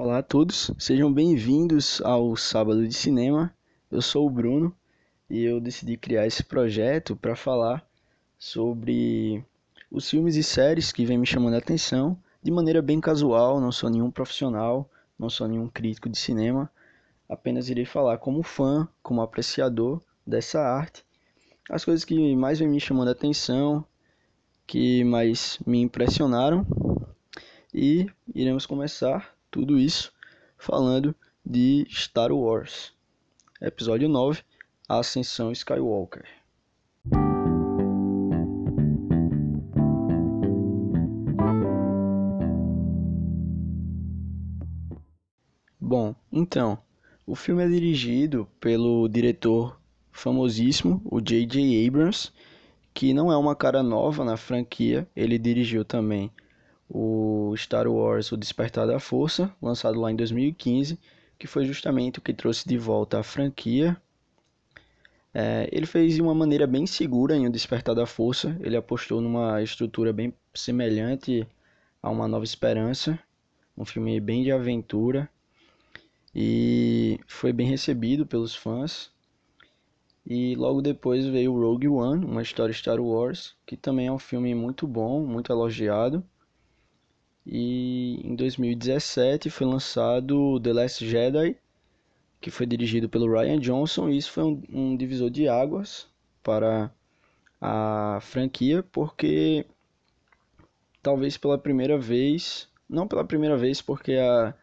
Olá a todos, sejam bem-vindos ao Sábado de Cinema. Eu sou o Bruno e eu decidi criar esse projeto para falar sobre os filmes e séries que vêm me chamando a atenção de maneira bem casual. Não sou nenhum profissional, não sou nenhum crítico de cinema, apenas irei falar como fã, como apreciador dessa arte, as coisas que mais vêm me chamando a atenção, que mais me impressionaram e iremos começar tudo isso falando de Star Wars, episódio 9, A Ascensão Skywalker. Bom, então, o filme é dirigido pelo diretor famosíssimo, o J.J. Abrams, que não é uma cara nova na franquia, ele dirigiu também o Star Wars O Despertar da Força, lançado lá em 2015, que foi justamente o que trouxe de volta a franquia. É, ele fez de uma maneira bem segura em O Despertar da Força, ele apostou numa estrutura bem semelhante a Uma Nova Esperança, um filme bem de aventura, e foi bem recebido pelos fãs. E logo depois veio Rogue One, uma história Star Wars, que também é um filme muito bom, muito elogiado. E em 2017 foi lançado The Last Jedi, que foi dirigido pelo Ryan Johnson, e isso foi um, um divisor de águas para a franquia, porque talvez pela primeira vez, não pela primeira vez, porque a,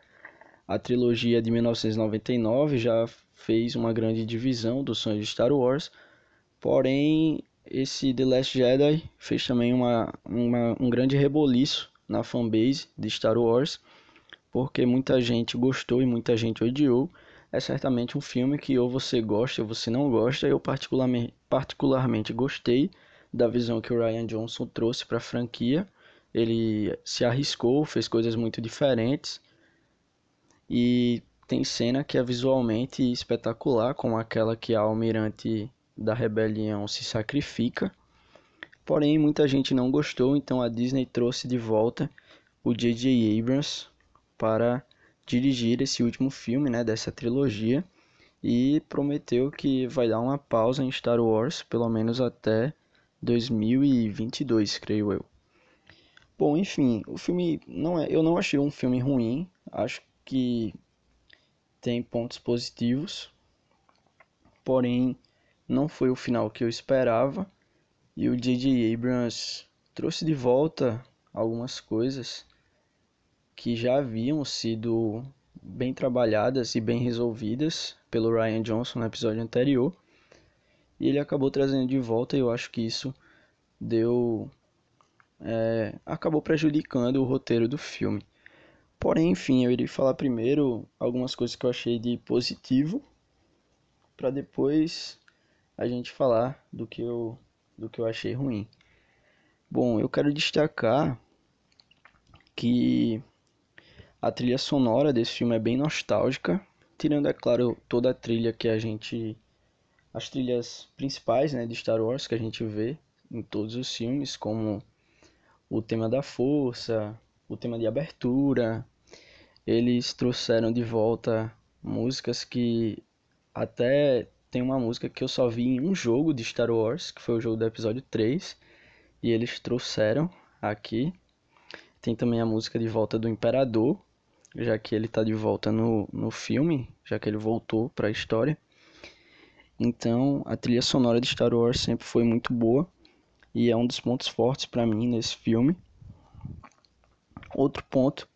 a trilogia de 1999 já fez uma grande divisão dos sonhos de Star Wars, porém esse The Last Jedi fez também uma, uma um grande reboliço na fanbase de Star Wars, porque muita gente gostou e muita gente odiou. É certamente um filme que ou você gosta ou você não gosta. Eu particularmente, particularmente gostei da visão que o Ryan Johnson trouxe para a franquia. Ele se arriscou, fez coisas muito diferentes e tem cena que é visualmente espetacular, como aquela que a almirante da rebelião se sacrifica Porém, muita gente não gostou, então a Disney trouxe de volta o J.J. Abrams para dirigir esse último filme né, dessa trilogia e prometeu que vai dar uma pausa em Star Wars, pelo menos até 2022, creio eu. Bom, enfim, o filme não é, eu não achei um filme ruim, acho que tem pontos positivos, porém não foi o final que eu esperava e o J.J. Abrams trouxe de volta algumas coisas que já haviam sido bem trabalhadas e bem resolvidas pelo Ryan Johnson no episódio anterior. E ele acabou trazendo de volta, e eu acho que isso deu. É, acabou prejudicando o roteiro do filme. Porém, enfim, eu iria falar primeiro algumas coisas que eu achei de positivo, para depois a gente falar do que eu do que eu achei ruim. Bom, eu quero destacar que a trilha sonora desse filme é bem nostálgica, tirando, é claro, toda a trilha que a gente. as trilhas principais né, de Star Wars que a gente vê em todos os filmes, como o tema da força, o tema de abertura. Eles trouxeram de volta músicas que até tem uma música que eu só vi em um jogo de Star Wars, que foi o jogo do episódio 3, e eles trouxeram aqui. Tem também a música de volta do Imperador, já que ele está de volta no, no filme, já que ele voltou para a história. Então, a trilha sonora de Star Wars sempre foi muito boa e é um dos pontos fortes para mim nesse filme. Outro ponto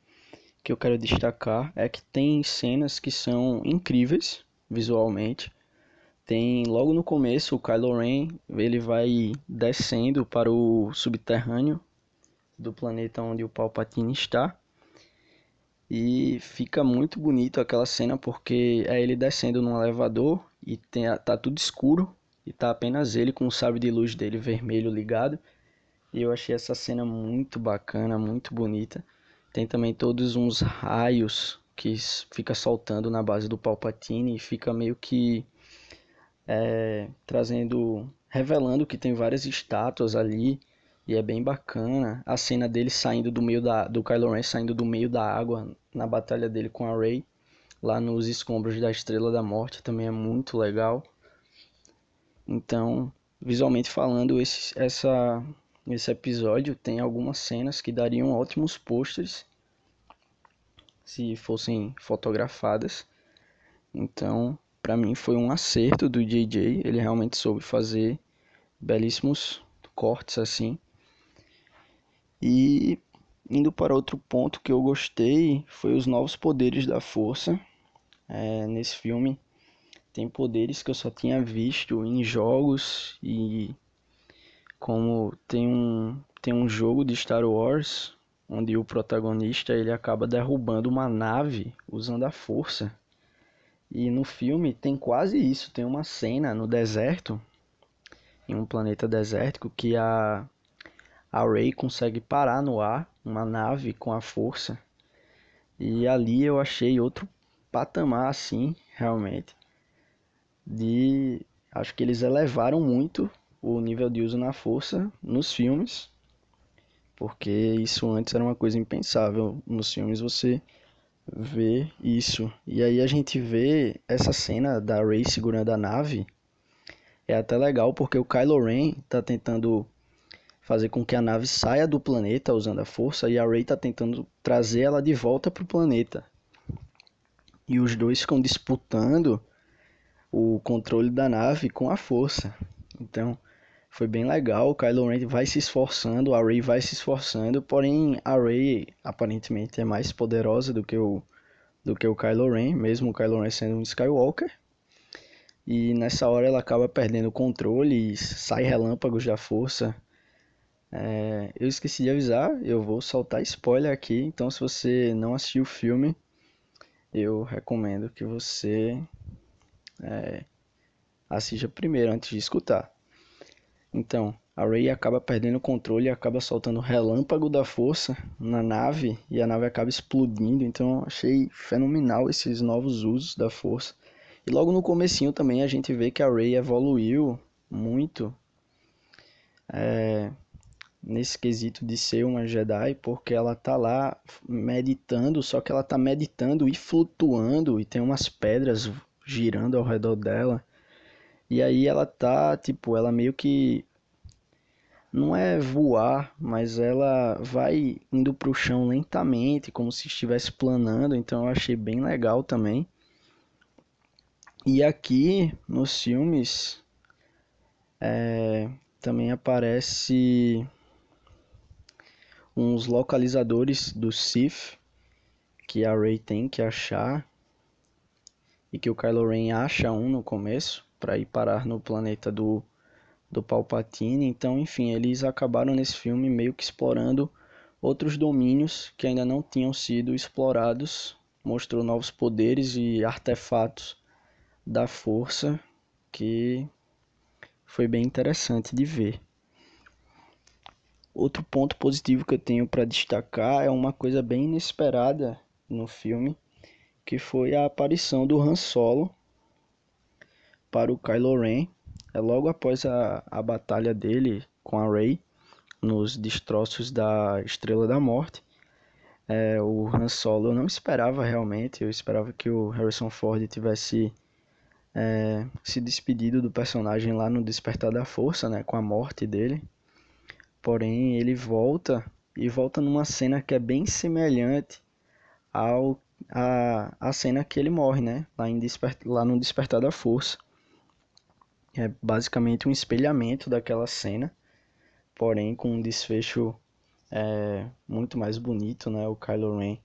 que eu quero destacar é que tem cenas que são incríveis visualmente tem logo no começo o Kylo Ren, ele vai descendo para o subterrâneo do planeta onde o Palpatine está. E fica muito bonito aquela cena porque é ele descendo num elevador e tem, tá tudo escuro e tá apenas ele com o sabre de luz dele vermelho ligado. E eu achei essa cena muito bacana, muito bonita. Tem também todos uns raios que fica soltando na base do Palpatine e fica meio que é, trazendo, revelando que tem várias estátuas ali e é bem bacana. A cena dele saindo do meio da, do Kylo Ren saindo do meio da água na batalha dele com a Rey, lá nos escombros da Estrela da Morte, também é muito legal. Então, visualmente falando, esse, essa, esse episódio tem algumas cenas que dariam ótimos pôsteres se fossem fotografadas. Então, para mim foi um acerto do JJ, ele realmente soube fazer belíssimos cortes assim. E indo para outro ponto que eu gostei foi os novos poderes da força. É, nesse filme tem poderes que eu só tinha visto em jogos e como tem um tem um jogo de Star Wars onde o protagonista ele acaba derrubando uma nave usando a força. E no filme tem quase isso, tem uma cena no deserto, em um planeta desértico que a a Rey consegue parar no ar uma nave com a força. E ali eu achei outro patamar assim, realmente. De acho que eles elevaram muito o nível de uso na força nos filmes, porque isso antes era uma coisa impensável nos filmes você ver isso. E aí a gente vê essa cena da Rey segurando a nave. É até legal porque o Kylo Ren tá tentando fazer com que a nave saia do planeta usando a força e a Rey está tentando trazer ela de volta para o planeta. E os dois ficam disputando o controle da nave com a força. Então, foi bem legal. O Kylo Ren vai se esforçando, a Rey vai se esforçando, porém a Rey aparentemente é mais poderosa do que o do que o Kylo Ren, mesmo o Kylo Ren sendo um Skywalker. E nessa hora ela acaba perdendo o controle e sai relâmpagos da força é, eu esqueci de avisar, eu vou soltar spoiler aqui, então se você não assistiu o filme, eu recomendo que você é, assista primeiro antes de escutar. Então, a Rey acaba perdendo o controle e acaba soltando o relâmpago da força na nave e a nave acaba explodindo. Então, achei fenomenal esses novos usos da força. E logo no comecinho também a gente vê que a Rey evoluiu muito. É, nesse quesito de ser uma Jedi, porque ela tá lá meditando, só que ela tá meditando e flutuando e tem umas pedras girando ao redor dela. E aí ela tá, tipo, ela meio que não é voar, mas ela vai indo pro chão lentamente, como se estivesse planando, então eu achei bem legal também. E aqui nos filmes é, também aparece uns localizadores do Sith que a Rey tem que achar e que o Kylo Ren acha um no começo para ir parar no planeta do do Palpatine. Então, enfim, eles acabaram nesse filme meio que explorando outros domínios que ainda não tinham sido explorados. Mostrou novos poderes e artefatos da força que foi bem interessante de ver. Outro ponto positivo que eu tenho para destacar é uma coisa bem inesperada no filme, que foi a aparição do Han Solo para o Kylo Ren. É logo após a, a batalha dele com a Rey nos destroços da Estrela da Morte. É, o Han Solo eu não esperava realmente, eu esperava que o Harrison Ford tivesse é, se despedido do personagem lá no Despertar da Força, né, com a morte dele. Porém, ele volta e volta numa cena que é bem semelhante ao a, a cena que ele morre, né? Lá, em Despert, lá no Despertar da Força. É basicamente um espelhamento daquela cena, porém com um desfecho é, muito mais bonito, né? O Kylo Ren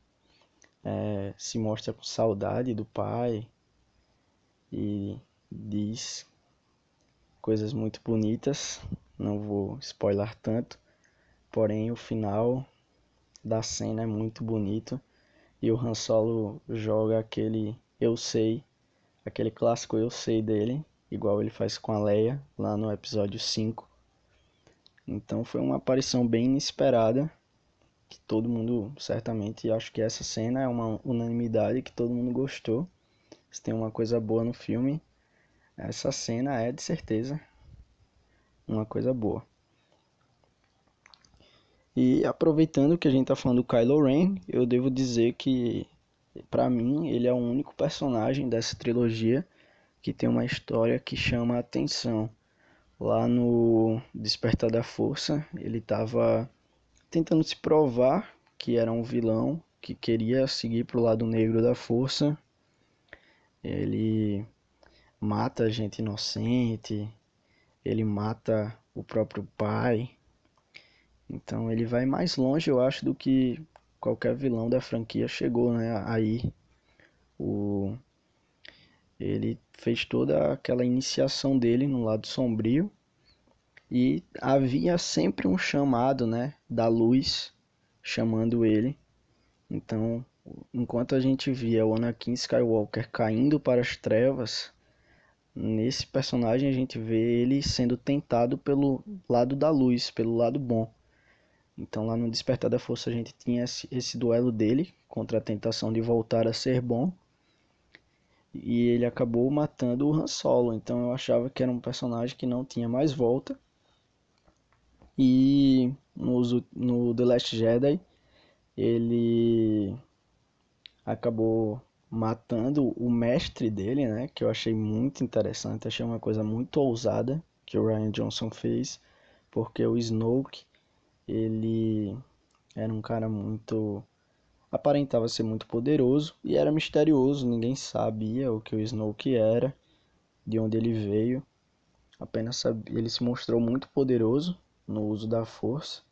é, se mostra com saudade do pai e diz coisas muito bonitas não vou spoiler tanto, porém o final da cena é muito bonito e o Han Solo joga aquele eu sei, aquele clássico eu sei dele, igual ele faz com a Leia lá no episódio 5. Então foi uma aparição bem inesperada, que todo mundo certamente acho que essa cena é uma unanimidade que todo mundo gostou. Se tem uma coisa boa no filme, essa cena é de certeza uma coisa boa. E aproveitando que a gente está falando do Kylo Ren, eu devo dizer que para mim, ele é o único personagem dessa trilogia que tem uma história que chama a atenção. Lá no Despertar da Força, ele estava tentando se provar que era um vilão que queria seguir para o lado negro da força. Ele mata gente inocente, ele mata o próprio pai. Então ele vai mais longe, eu acho, do que qualquer vilão da franquia chegou, né? Aí o ele fez toda aquela iniciação dele no lado sombrio e havia sempre um chamado, né, da luz chamando ele. Então, enquanto a gente via o Anakin Skywalker caindo para as trevas, nesse personagem a gente vê ele sendo tentado pelo lado da luz, pelo lado bom. Então lá no Despertar da Força a gente tinha esse, esse duelo dele contra a tentação de voltar a ser bom. E ele acabou matando o Han Solo. Então eu achava que era um personagem que não tinha mais volta. E no, no The Last Jedi ele acabou matando o mestre dele, né? Que eu achei muito interessante, achei uma coisa muito ousada que o Ryan Johnson fez, porque o Snoke ele era um cara muito aparentava ser muito poderoso e era misterioso, ninguém sabia o que o Snoke era, de onde ele veio. Apenas sabia, ele se mostrou muito poderoso no uso da força.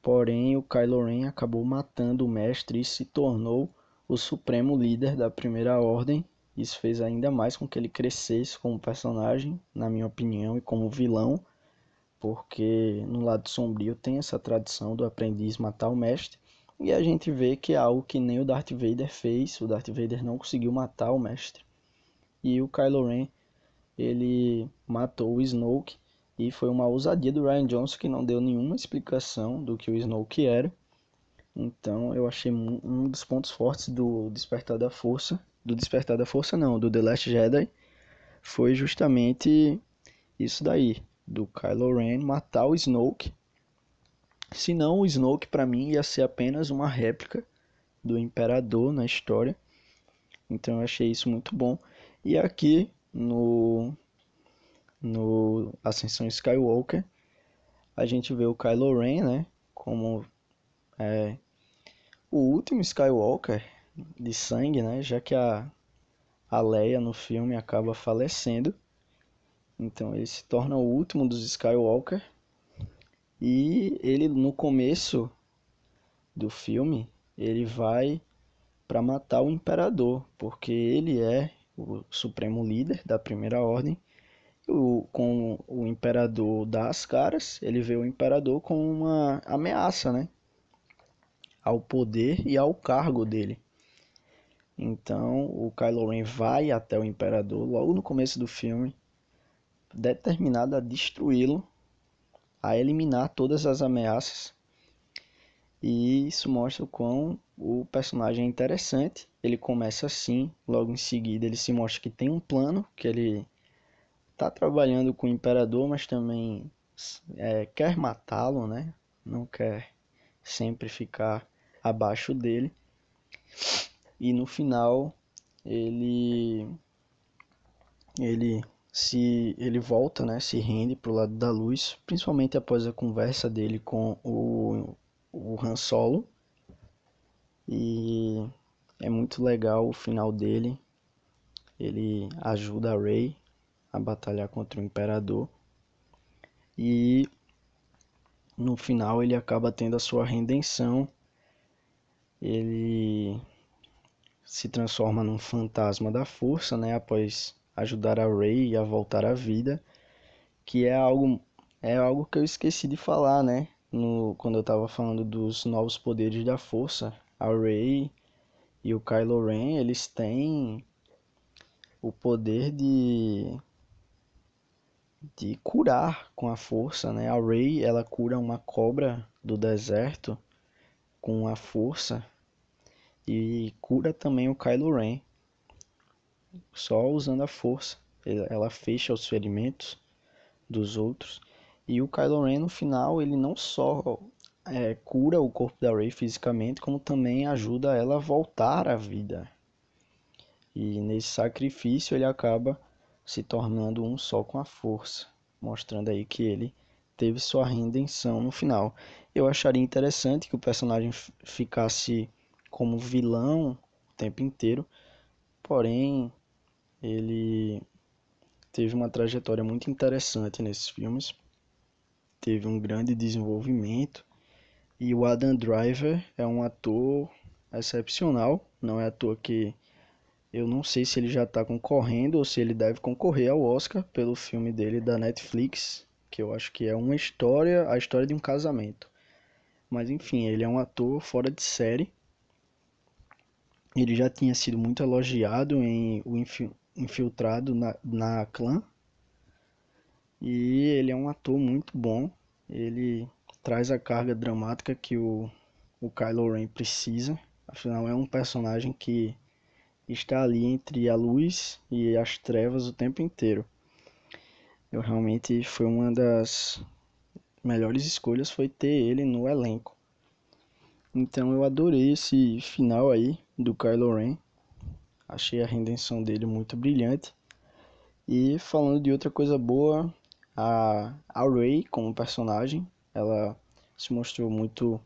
Porém, o Kylo Ren acabou matando o mestre e se tornou o supremo líder da Primeira Ordem. Isso fez ainda mais com que ele crescesse como personagem, na minha opinião, e como vilão, porque no lado sombrio tem essa tradição do aprendiz matar o mestre. E a gente vê que é algo que nem o Darth Vader fez. O Darth Vader não conseguiu matar o mestre. E o Kylo Ren, ele matou o Snoke. E foi uma ousadia do Ryan Johnson que não deu nenhuma explicação do que o Snoke era. Então eu achei um dos pontos fortes do Despertar da Força. Do Despertar da Força não, do The Last Jedi. Foi justamente isso daí do Kylo Ren matar o Snoke. Senão o Snoke para mim ia ser apenas uma réplica do Imperador na história. Então eu achei isso muito bom. E aqui no no Ascensão Skywalker a gente vê o Kylo Ren, né, como é, o último Skywalker de sangue, né, já que a a Leia no filme acaba falecendo. Então ele se torna o último dos Skywalker. E ele no começo do filme, ele vai para matar o imperador, porque ele é o supremo líder da primeira ordem. O, com o imperador dá as caras, ele vê o imperador como uma ameaça, né? Ao poder e ao cargo dele. Então o Kylo Ren vai até o imperador logo no começo do filme determinado a destruí-lo, a eliminar todas as ameaças. E isso mostra o quão o personagem é interessante. Ele começa assim, logo em seguida ele se mostra que tem um plano, que ele está trabalhando com o imperador, mas também é, quer matá-lo, né? Não quer sempre ficar abaixo dele. E no final ele ele se ele volta, né, se rende pro lado da luz, principalmente após a conversa dele com o, o Han Solo. E é muito legal o final dele. Ele ajuda a Rey a batalhar contra o Imperador. E no final ele acaba tendo a sua redenção. Ele se transforma num fantasma da força, né, após ajudar a Rey a voltar à vida, que é algo é algo que eu esqueci de falar, né? No, quando eu estava falando dos novos poderes da força, a Rey e o Kylo Ren, eles têm o poder de de curar com a força, né? A Rey, ela cura uma cobra do deserto com a força e cura também o Kylo Ren só usando a força. Ela fecha os ferimentos dos outros. E o Kylo Ren no final, ele não só é, cura o corpo da Rey fisicamente, como também ajuda ela a voltar à vida. E nesse sacrifício ele acaba se tornando um só com a força, mostrando aí que ele teve sua redenção no final. Eu acharia interessante que o personagem ficasse como vilão o tempo inteiro, porém ele teve uma trajetória muito interessante nesses filmes, teve um grande desenvolvimento e o Adam Driver é um ator excepcional, não é à toa que eu não sei se ele já está concorrendo ou se ele deve concorrer ao Oscar pelo filme dele da Netflix, que eu acho que é uma história, a história de um casamento. Mas enfim, ele é um ator fora de série. Ele já tinha sido muito elogiado em Infiltrado na, na Clã. E ele é um ator muito bom. Ele traz a carga dramática que o, o Kylo Ren precisa. Afinal, é um personagem que está ali entre a luz e as trevas o tempo inteiro. Eu realmente foi uma das melhores escolhas foi ter ele no elenco. Então eu adorei esse final aí do Kylo Ren. Achei a redenção dele muito brilhante. E falando de outra coisa boa, a, a Rey como personagem, ela se mostrou muito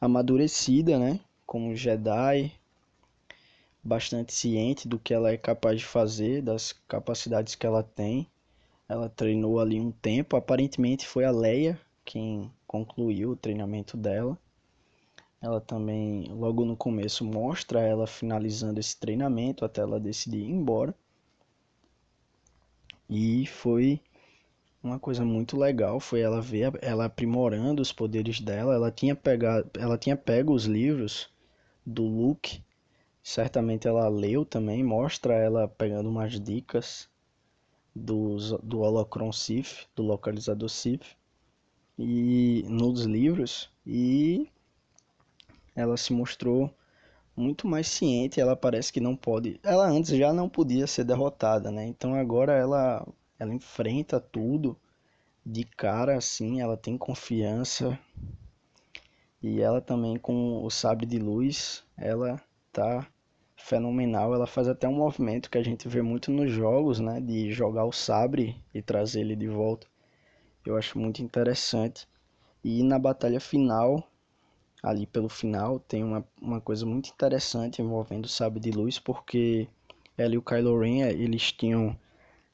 amadurecida, né? Como Jedi, bastante ciente do que ela é capaz de fazer, das capacidades que ela tem. Ela treinou ali um tempo, aparentemente foi a Leia quem concluiu o treinamento dela. Ela também, logo no começo, mostra ela finalizando esse treinamento até ela decidir ir embora. E foi uma coisa muito legal, foi ela ver ela aprimorando os poderes dela. Ela tinha pegado, ela tinha pego os livros do Luke certamente ela leu também, mostra ela pegando umas dicas dos, do Holocron Sif, do localizador Sif, e nos livros, e ela se mostrou muito mais ciente, ela parece que não pode, ela antes já não podia ser derrotada, né? Então agora ela ela enfrenta tudo de cara assim, ela tem confiança. E ela também com o sabre de luz, ela tá fenomenal. Ela faz até um movimento que a gente vê muito nos jogos, né? De jogar o sabre e trazer ele de volta. Eu acho muito interessante. E na batalha final, ali pelo final, tem uma, uma coisa muito interessante envolvendo o sabre de luz, porque ela e o Kylo Ren, eles tinham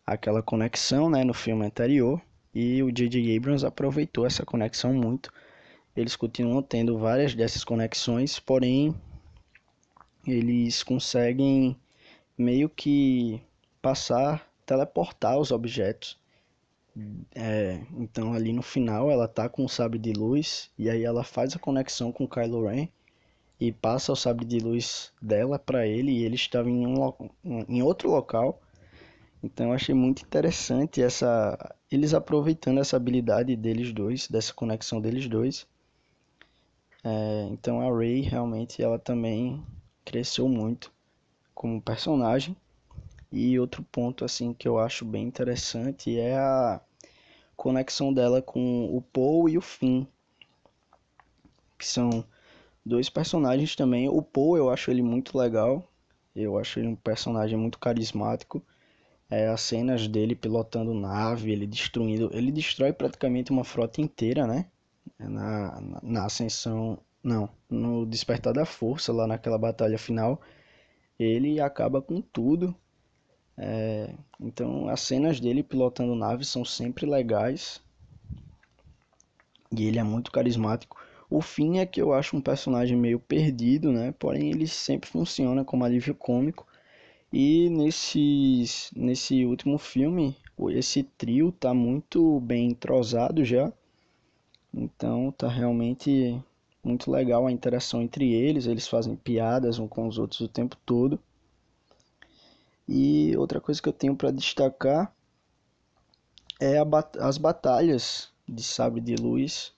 aquela conexão, né, no filme anterior, e o J.J. Abrams aproveitou essa conexão muito. Eles continuam tendo várias dessas conexões, porém eles conseguem meio que passar, teleportar os objetos. É, então ali no final ela tá com o sabre de luz e aí ela faz a conexão com Kylo Ren e passa o sabre de luz dela para ele e ele estava em, um, em outro local. Então eu achei muito interessante essa eles aproveitando essa habilidade deles dois, dessa conexão deles dois. É, então a Rey realmente ela também cresceu muito como personagem. E outro ponto assim que eu acho bem interessante é a conexão dela com o Paul e o Finn, que são dois personagens também. O Paul eu acho ele muito legal, eu acho ele um personagem muito carismático. É, as cenas dele pilotando nave, ele destruindo, ele destrói praticamente uma frota inteira, né? Na, na, na ascensão não, no Despertar da Força, lá naquela batalha final, ele acaba com tudo. É, então as cenas dele pilotando naves são sempre legais. E ele é muito carismático. O fim é que eu acho um personagem meio perdido, né? Porém ele sempre funciona como alívio cômico. E nesses, nesse último filme, esse trio tá muito bem entrosado já. Então tá realmente muito legal a interação entre eles, eles fazem piadas uns com os outros o tempo todo. E outra coisa que eu tenho para destacar é bat as batalhas de sabre de luz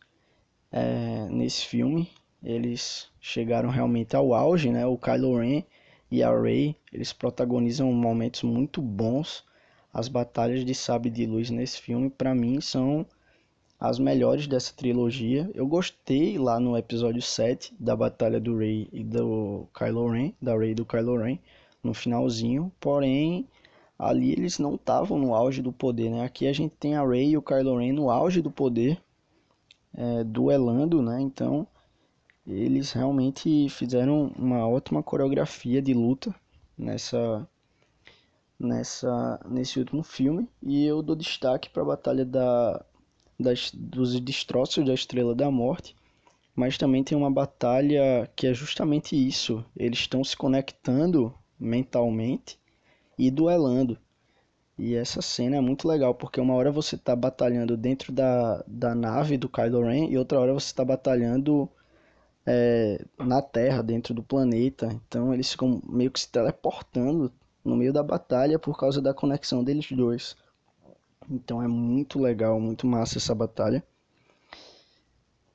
é, nesse filme. Eles chegaram realmente ao auge, né? O Kylo Ren e a Rey, eles protagonizam momentos muito bons. As batalhas de sabre de luz nesse filme, para mim, são as melhores dessa trilogia. Eu gostei lá no episódio 7 da batalha do Rey e do Kylo Ren, da Rey e do Kylo Ren, no finalzinho, porém ali eles não estavam no auge do poder, né? Aqui a gente tem a Rey e o Kylo Ren no auge do poder, é, duelando, né? Então eles realmente fizeram uma ótima coreografia de luta nessa nessa nesse último filme e eu dou destaque para a batalha da das, dos destroços da Estrela da Morte, mas também tem uma batalha que é justamente isso. Eles estão se conectando mentalmente e duelando. E essa cena é muito legal, porque uma hora você está batalhando dentro da, da nave do Kylo Ren e outra hora você está batalhando é, na Terra, dentro do planeta. Então eles ficam meio que se teleportando no meio da batalha por causa da conexão deles dois. Então é muito legal, muito massa essa batalha.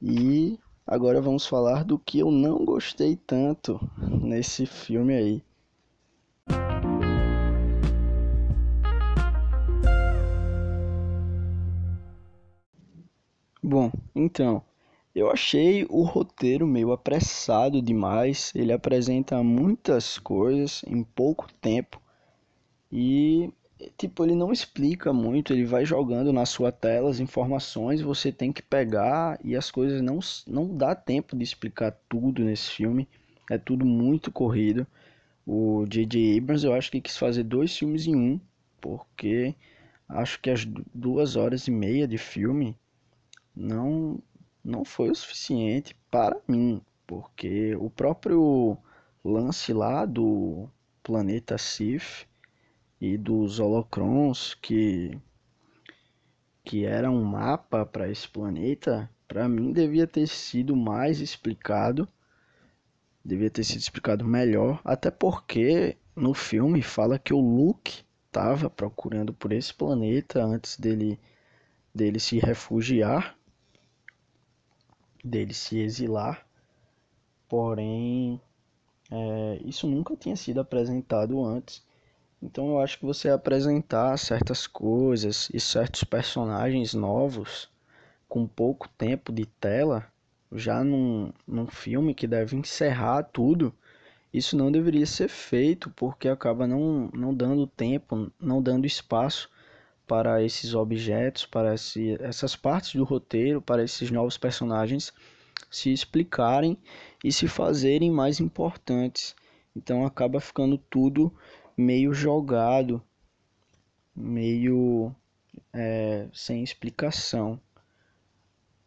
E agora vamos falar do que eu não gostei tanto nesse filme aí. Bom, então, eu achei o roteiro meio apressado demais. Ele apresenta muitas coisas em pouco tempo e tipo, ele não explica muito, ele vai jogando na sua tela as informações, você tem que pegar e as coisas não, não dá tempo de explicar tudo nesse filme, é tudo muito corrido. O J.J. Abrams eu acho que quis fazer dois filmes em um, porque acho que as duas horas e meia de filme não, não foi o suficiente para mim, porque o próprio lance lá do planeta Sif e dos holocrons que que era um mapa para esse planeta, para mim devia ter sido mais explicado, devia ter sido explicado melhor, até porque no filme fala que o Luke estava procurando por esse planeta antes dele dele se refugiar, dele se exilar, porém é, isso nunca tinha sido apresentado antes. Então eu acho que você apresentar certas coisas e certos personagens novos com pouco tempo de tela, já num, num filme que deve encerrar tudo, isso não deveria ser feito porque acaba não, não dando tempo, não dando espaço para esses objetos, para esse, essas partes do roteiro, para esses novos personagens se explicarem e se fazerem mais importantes. Então acaba ficando tudo meio jogado, meio é, sem explicação.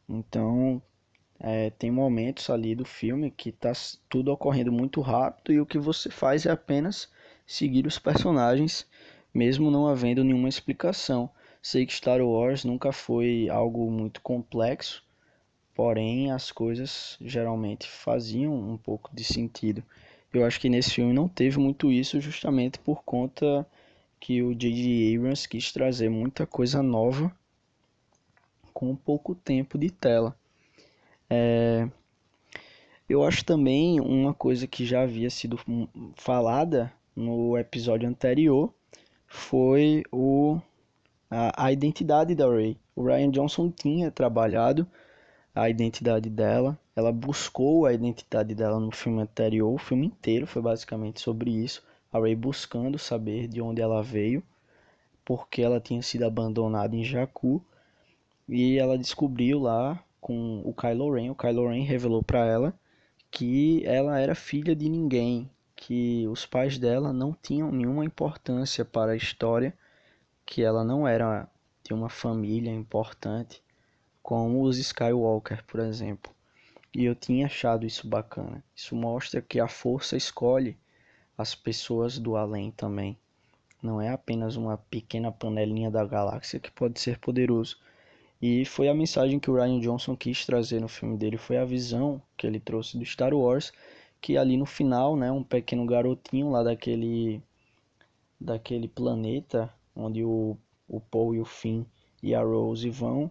Então, é, tem momentos ali do filme que tá tudo ocorrendo muito rápido e o que você faz é apenas seguir os personagens, mesmo não havendo nenhuma explicação. Sei que Star Wars nunca foi algo muito complexo, porém as coisas geralmente faziam um pouco de sentido. Eu acho que nesse filme não teve muito isso, justamente por conta que o J.J. Abrams quis trazer muita coisa nova com pouco tempo de tela. É... Eu acho também uma coisa que já havia sido falada no episódio anterior foi o a, a identidade da Ray. O Ryan Johnson tinha trabalhado a identidade dela. Ela buscou a identidade dela no filme anterior, o filme inteiro foi basicamente sobre isso. A Rey buscando saber de onde ela veio, porque ela tinha sido abandonada em Jakku. E ela descobriu lá com o Kylo Ren. O Kylo Ren revelou para ela que ela era filha de ninguém, que os pais dela não tinham nenhuma importância para a história, que ela não era de uma família importante como os Skywalker, por exemplo. E eu tinha achado isso bacana. Isso mostra que a força escolhe as pessoas do além também. Não é apenas uma pequena panelinha da galáxia que pode ser poderoso. E foi a mensagem que o Ryan Johnson quis trazer no filme dele, foi a visão que ele trouxe do Star Wars, que ali no final, né, um pequeno garotinho lá daquele daquele planeta onde o, o Paul e o Finn e a Rose vão,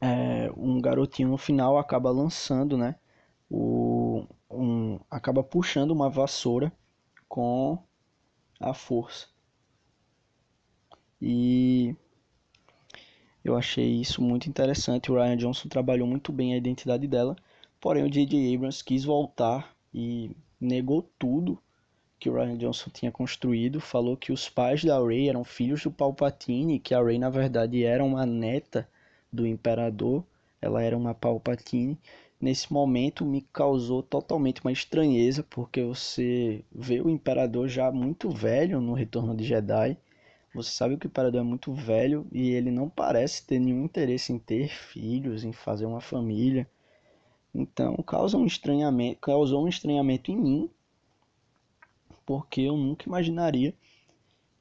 é, um garotinho no final acaba lançando, né? O, um, acaba puxando uma vassoura com a força. E Eu achei isso muito interessante. O Ryan Johnson trabalhou muito bem a identidade dela, porém o J.J. Abrams quis voltar e negou tudo que o Ryan Johnson tinha construído. Falou que os pais da Rey eram filhos do Palpatine, que a Rey na verdade era uma neta do Imperador. Ela era uma Palpatine nesse momento me causou totalmente uma estranheza, porque você vê o imperador já muito velho no Retorno de Jedi. Você sabe que o imperador é muito velho e ele não parece ter nenhum interesse em ter filhos, em fazer uma família. Então, causa um estranhamento, causou um estranhamento em mim, porque eu nunca imaginaria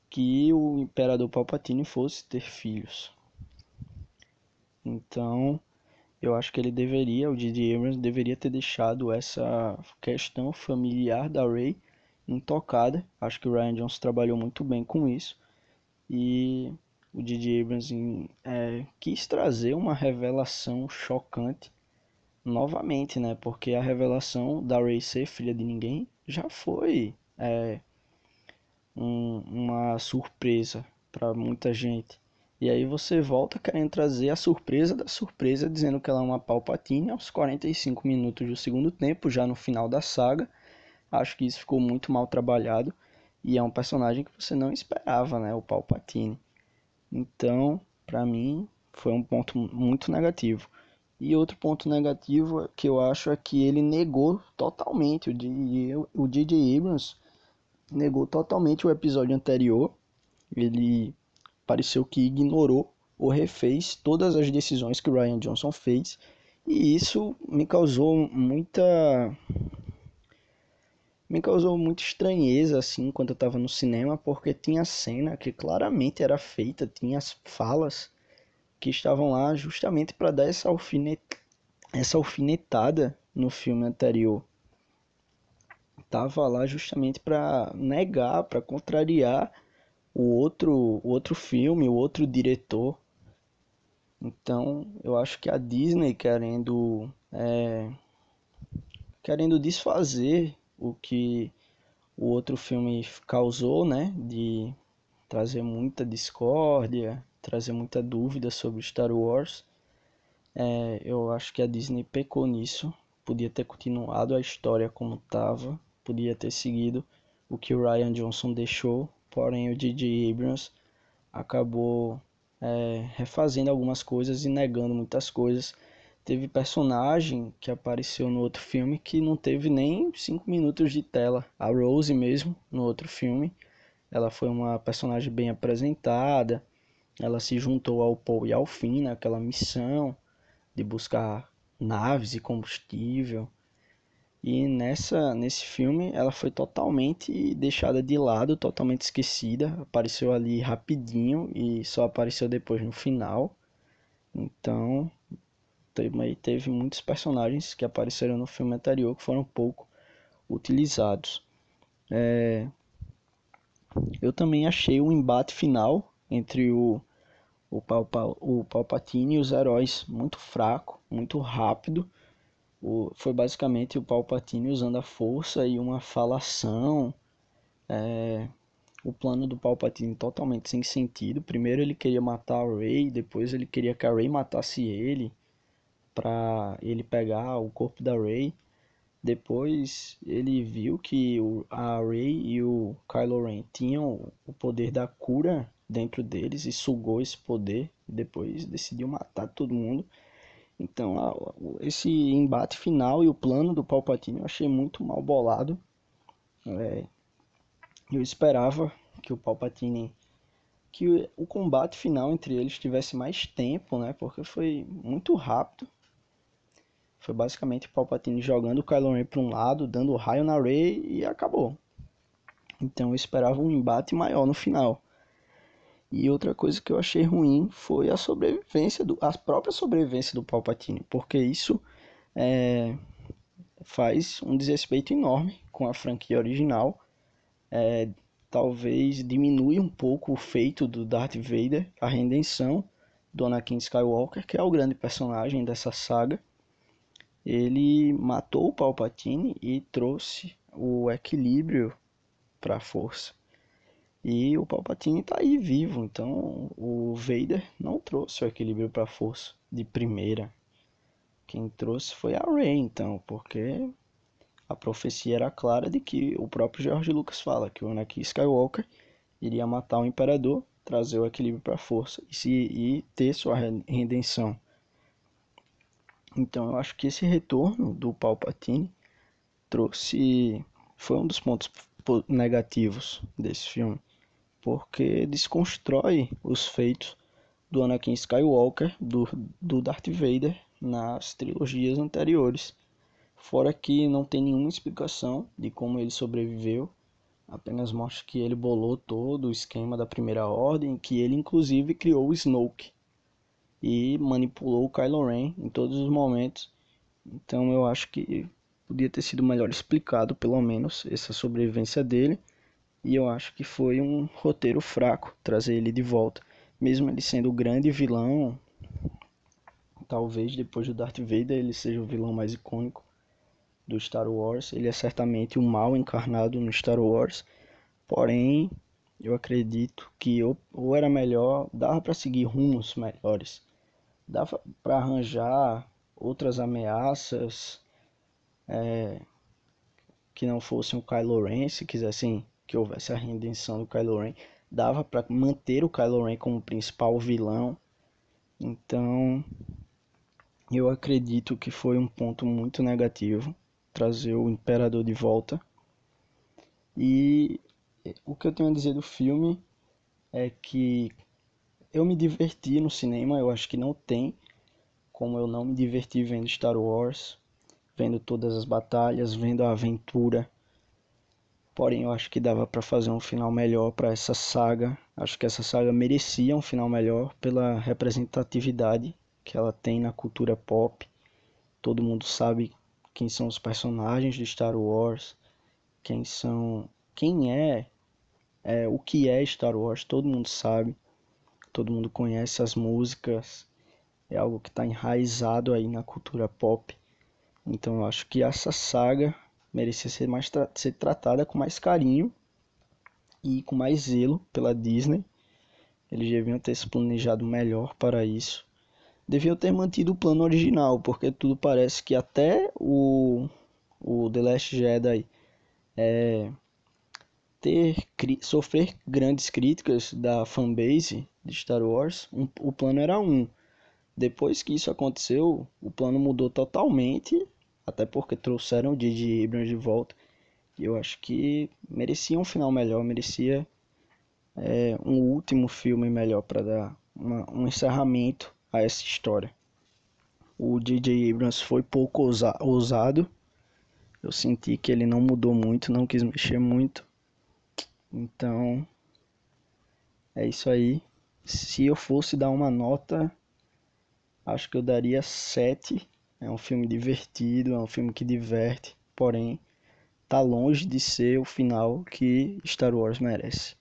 que o imperador Palpatine fosse ter filhos. Então, eu acho que ele deveria, o J.J. Abrams deveria ter deixado essa questão familiar da Rey intocada. Acho que o Ryan Johnson trabalhou muito bem com isso. E o J.J. Abrams é, quis trazer uma revelação chocante novamente, né? Porque a revelação da Rey ser filha de ninguém já foi é, um, uma surpresa para muita gente. E aí você volta querendo trazer a surpresa da surpresa, dizendo que ela é uma Palpatine aos 45 minutos do segundo tempo, já no final da saga. Acho que isso ficou muito mal trabalhado e é um personagem que você não esperava, né, o Palpatine. Então, para mim, foi um ponto muito negativo. E outro ponto negativo que eu acho é que ele negou totalmente, o J.J. Abrams negou totalmente o episódio anterior. Ele pareceu que ignorou ou refez todas as decisões que o Ryan Johnson fez, e isso me causou muita me causou muita estranheza assim quando eu estava no cinema, porque tinha cena que claramente era feita, tinha as falas que estavam lá justamente para dar essa, alfinet... essa alfinetada no filme anterior. Tava lá justamente para negar, para contrariar o outro, o outro filme, o outro diretor. Então, eu acho que a Disney querendo é, querendo desfazer o que o outro filme causou, né, de trazer muita discórdia, trazer muita dúvida sobre Star Wars. É, eu acho que a Disney pecou nisso. Podia ter continuado a história como estava, podia ter seguido o que o Ryan Johnson deixou, porém o J.J. Abrams acabou é, refazendo algumas coisas e negando muitas coisas. Teve personagem que apareceu no outro filme que não teve nem 5 minutos de tela. A Rose mesmo, no outro filme, ela foi uma personagem bem apresentada. Ela se juntou ao Paul e ao Finn naquela missão de buscar naves e combustível. E nessa nesse filme ela foi totalmente deixada de lado, totalmente esquecida. Apareceu ali rapidinho e só apareceu depois no final. Então, teve, teve muitos personagens que apareceram no filme anterior que foram pouco utilizados. É, eu também achei o embate final entre o, o, Palpa, o Palpatine e os heróis muito fraco, muito rápido o, foi basicamente o Palpatine usando a força e uma falação. É, o plano do Palpatine totalmente sem sentido. Primeiro ele queria matar a Rey, depois ele queria que a Rey matasse ele para ele pegar o corpo da Rey. Depois ele viu que o, a Rey e o Kylo Ren tinham o poder da cura dentro deles e sugou esse poder. Depois decidiu matar todo mundo. Então, esse embate final e o plano do Palpatine eu achei muito mal bolado. É, eu esperava que o Palpatine que o combate final entre eles tivesse mais tempo, né? Porque foi muito rápido. Foi basicamente o Palpatine jogando o Kylo Ren para um lado, dando raio na Rey e acabou. Então eu esperava um embate maior no final. E outra coisa que eu achei ruim foi a sobrevivência, do, a própria sobrevivência do Palpatine, porque isso é, faz um desrespeito enorme com a franquia original. É, talvez diminui um pouco o feito do Darth Vader, a redenção do Anakin Skywalker, que é o grande personagem dessa saga. Ele matou o Palpatine e trouxe o equilíbrio para a força. E o Palpatine tá aí vivo, então o Vader não trouxe o equilíbrio para a força de primeira. Quem trouxe foi a Rey, então, porque a profecia era clara de que o próprio George Lucas fala que o Anakin Skywalker iria matar o imperador, trazer o equilíbrio para a força e, se, e ter sua redenção. Então eu acho que esse retorno do Palpatine trouxe foi um dos pontos negativos desse filme, porque desconstrói os feitos do Anakin Skywalker, do, do Darth Vader nas trilogias anteriores. Fora que não tem nenhuma explicação de como ele sobreviveu, apenas mostra que ele bolou todo o esquema da Primeira Ordem, que ele inclusive criou o Snoke e manipulou o Kylo Ren em todos os momentos. Então eu acho que podia ter sido melhor explicado, pelo menos, essa sobrevivência dele. E eu acho que foi um roteiro fraco trazer ele de volta. Mesmo ele sendo o grande vilão, talvez depois do Darth Vader ele seja o vilão mais icônico do Star Wars. Ele é certamente o mal encarnado no Star Wars. Porém, eu acredito que ou, ou era melhor, dava para seguir rumos melhores. Dava para arranjar outras ameaças é, que não fossem o Kylo Ren, se quisessem que houvesse a redenção do Kylo Ren, dava para manter o Kylo Ren como principal vilão. Então, eu acredito que foi um ponto muito negativo trazer o Imperador de volta. E o que eu tenho a dizer do filme é que eu me diverti no cinema, eu acho que não tem como eu não me diverti vendo Star Wars vendo todas as batalhas, vendo a aventura. Porém, eu acho que dava para fazer um final melhor para essa saga. Acho que essa saga merecia um final melhor pela representatividade que ela tem na cultura pop. Todo mundo sabe quem são os personagens de Star Wars, quem são, quem é, é o que é Star Wars, todo mundo sabe. Todo mundo conhece as músicas. É algo que está enraizado aí na cultura pop. Então eu acho que essa saga merecia ser mais tra ser tratada com mais carinho e com mais zelo pela Disney. Eles deviam ter se planejado melhor para isso. Deviam ter mantido o plano original, porque tudo parece que até o, o The Last Jedi é, ter sofrer grandes críticas da fanbase de Star Wars, um, o plano era um. Depois que isso aconteceu, o plano mudou totalmente até porque trouxeram o J.J. Abrams de volta. E eu acho que merecia um final melhor, merecia é, um último filme melhor para dar uma, um encerramento a essa história. O J.J. Abrams foi pouco ousa ousado. Eu senti que ele não mudou muito, não quis mexer muito. Então, é isso aí. Se eu fosse dar uma nota, acho que eu daria 7 é um filme divertido, é um filme que diverte, porém tá longe de ser o final que Star Wars merece.